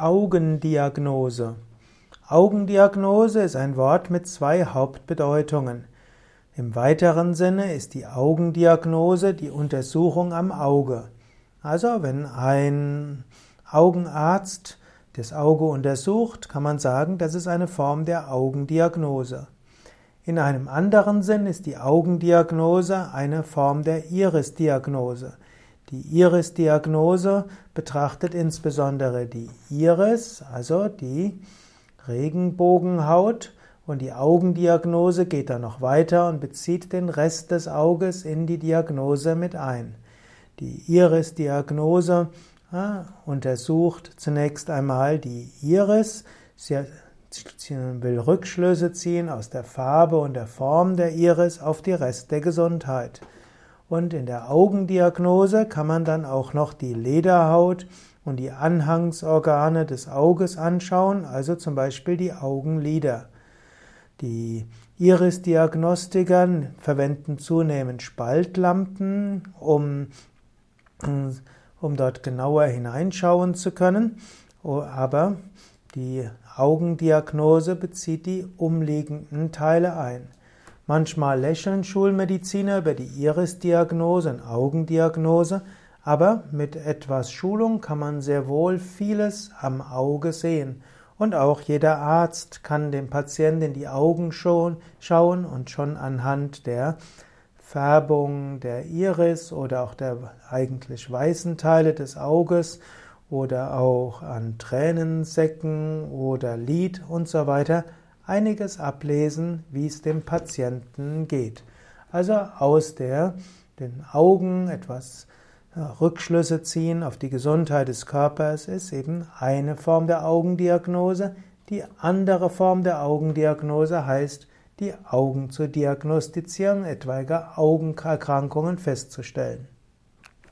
Augendiagnose. Augendiagnose ist ein Wort mit zwei Hauptbedeutungen. Im weiteren Sinne ist die Augendiagnose die Untersuchung am Auge. Also wenn ein Augenarzt das Auge untersucht, kann man sagen, das ist eine Form der Augendiagnose. In einem anderen Sinn ist die Augendiagnose eine Form der Irisdiagnose. Die Iris-Diagnose betrachtet insbesondere die Iris, also die Regenbogenhaut, und die Augendiagnose geht dann noch weiter und bezieht den Rest des Auges in die Diagnose mit ein. Die Iris-Diagnose ja, untersucht zunächst einmal die Iris. Sie will Rückschlüsse ziehen aus der Farbe und der Form der Iris auf die Rest der Gesundheit. Und in der Augendiagnose kann man dann auch noch die Lederhaut und die Anhangsorgane des Auges anschauen, also zum Beispiel die Augenlider. Die Iris-Diagnostiker verwenden zunehmend Spaltlampen, um, um dort genauer hineinschauen zu können, aber die Augendiagnose bezieht die umliegenden Teile ein. Manchmal lächeln Schulmediziner über die Irisdiagnose und Augendiagnose, aber mit etwas Schulung kann man sehr wohl vieles am Auge sehen. Und auch jeder Arzt kann dem Patienten in die Augen schauen und schon anhand der Färbung der Iris oder auch der eigentlich weißen Teile des Auges oder auch an Tränensäcken oder Lid und so weiter einiges ablesen, wie es dem Patienten geht. Also aus der, den Augen etwas Rückschlüsse ziehen auf die Gesundheit des Körpers ist eben eine Form der Augendiagnose. Die andere Form der Augendiagnose heißt, die Augen zu diagnostizieren, etwaige Augenerkrankungen festzustellen.